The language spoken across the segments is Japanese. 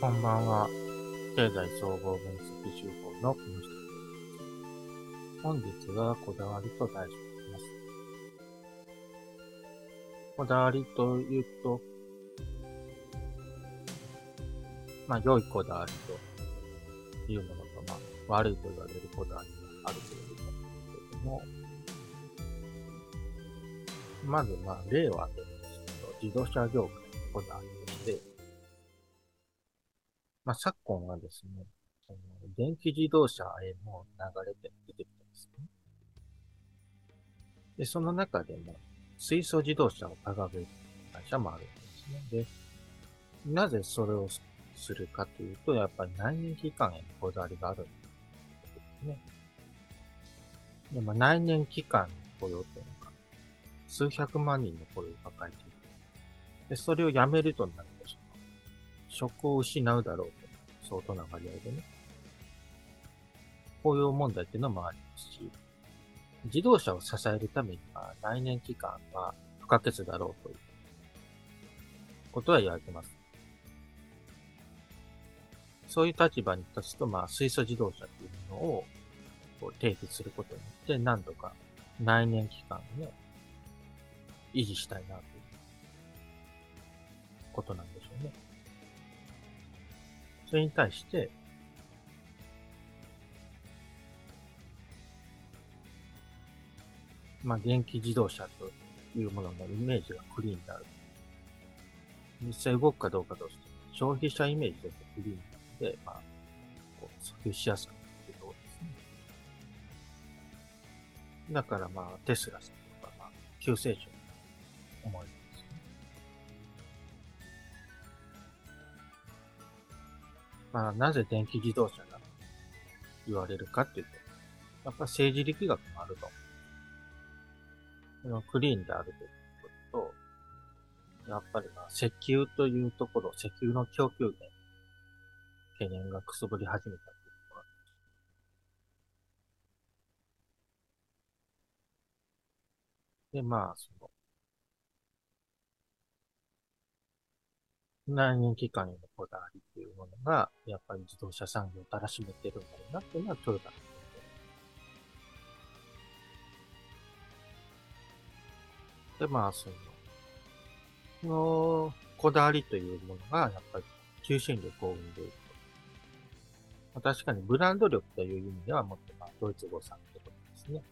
こんばんは。経済総合分析手法の木下です。本日はこだわりと題します。こだわりというと、まあ、良いこだわりというものと、まあ、悪いと言われるこだわりがあるということなんですけれども、まず、まあ、例を挙げると、自動車業界のこだわりとして、まあ、昨今はですね、その電気自動車への流れで出てきてますね。で、その中でも、水素自動車を掲げる会社もあるんですね。で、なぜそれをするかというと、やっぱり内燃機関へのこだわりがあるんですね。でも内燃機関の雇用というのが、数百万人の雇用を抱えている。で、それをやめるとなると、職を失うだろうと。相当な割合でね。雇用問題っていうのもありますし、自動車を支えるためには内燃機関が不可欠だろうということは言われてます。そういう立場に立つと、まあ、水素自動車っていうものをこう提起することによって、何度か内燃機関をね、維持したいなということなんでしょうね。それに対して、まあ、電気自動車というもののイメージがクリーンである。実際動くかどうかとして、消費者イメージでクリーンなので、まあ、こう、訴求しやすくなっているところですね。だからまあ、テスラさんとか、まあ、救世主に思わま。あ、なぜ電気自動車が言われるかっていうと、やっぱ政治力学もあると思う。クリーンであるということと、やっぱりまあ石油というところ、石油の供給源、懸念がくすぶり始めたというところで、まあ、その、内燃機関へのこだわりっていうものが、やっぱり自動車産業をたらしめてるんだろうなっていうのはトヨタので、まあ、その、このこだわりというものが、やっぱり求心力を生んでいると。まあ、確かにブランド力という意味ではもっと、まあ、ドイツ語産ってことですね。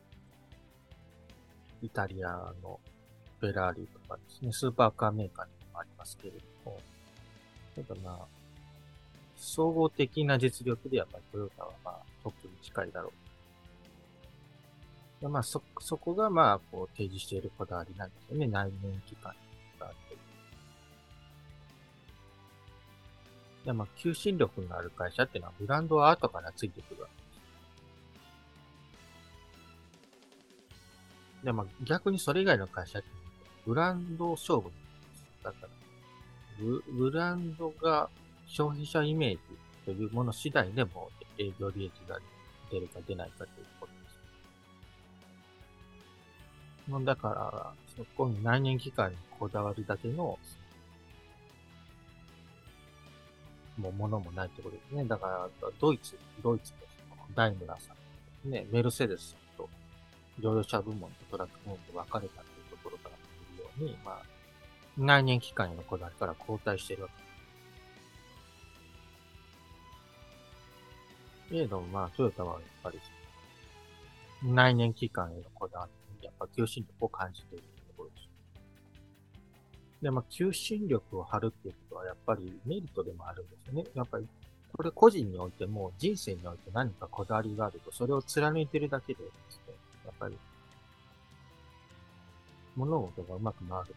イタリアのフェラーリとかですね、スーパーカーメーカーにもありますけれども、ただまあ、総合的な実力でやっぱりトヨタはまあトップに近いだろうでまあ、そ、そこが、まあ、こう、提示しているこだわりなんですよね。内燃機関があって。で、まあ、求心力のある会社っていうのは、ブランドは後からついてくるわけです。で、まあ、逆にそれ以外の会社って、ブランド勝負なんです。だから、ブブランドが消費者イメージというもの次第でも営業利益が出るか出ないかということもうだから、そこに内燃機関にこだわるだけの、もう物もないってことですね。だから、ドイツ、ドイツのダイムラーさん、ね、メルセデスさんと、乗用車部門とトラック部門で分かれた。内燃機関へのこだわりから交代してるわけです。けれども、まあ、トヨタはやっぱり、内燃機関へのこだわりやっぱ求心力を感じているところです。で、まあ、求心力を張るっていうことは、やっぱりメリットでもあるんですよね。やっぱり、これ個人においても、人生において何かこだわりがあると、それを貫いてるだけでですね、やっぱり、物事がうまく回る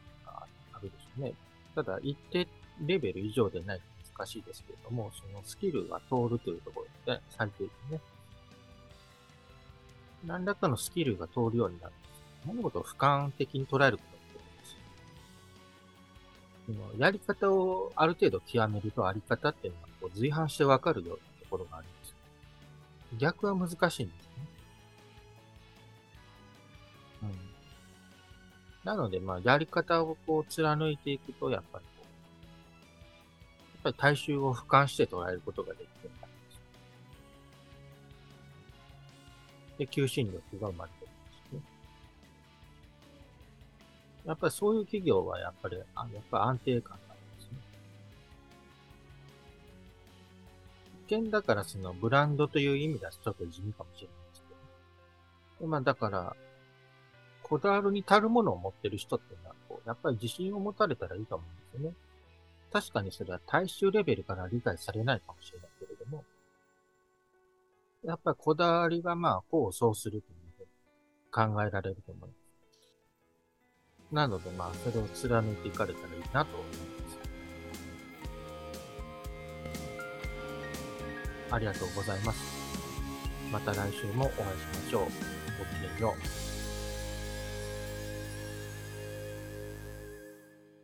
あるでしょうね。ただ、一定レベル以上でないと難しいですけれども、そのスキルが通るというところで、最低限ね、何らかのスキルが通るようになる物事を俯瞰的に捉えることって言うんです。やり方をある程度極めるとあり方っていうのはこう随伴してわかるようなところがあるんです。逆は難しいんですね。なので、まあ、やり方をこう貫いていくと、やっぱりこう、やっぱり大衆を俯瞰して捉えることができてるで。求心力が生まれてるんですね。やっぱりそういう企業はやっぱり、あやっぱり安定感があるんですね。一見だからそのブランドという意味だとちょっと地味かもしれないですけど。まあだから、こだわるに足るものを持ってる人っていうのは、こう、やっぱり自信を持たれたらいいと思うんですよね。確かにそれは大衆レベルから理解されないかもしれないけれども、やっぱりこだわりがまあ、こうそうするというふうに考えられると思います。なのでまあ、それを貫いていかれたらいいなと思います。ありがとうございます。また来週もお会いしましょう。ごきげんよう。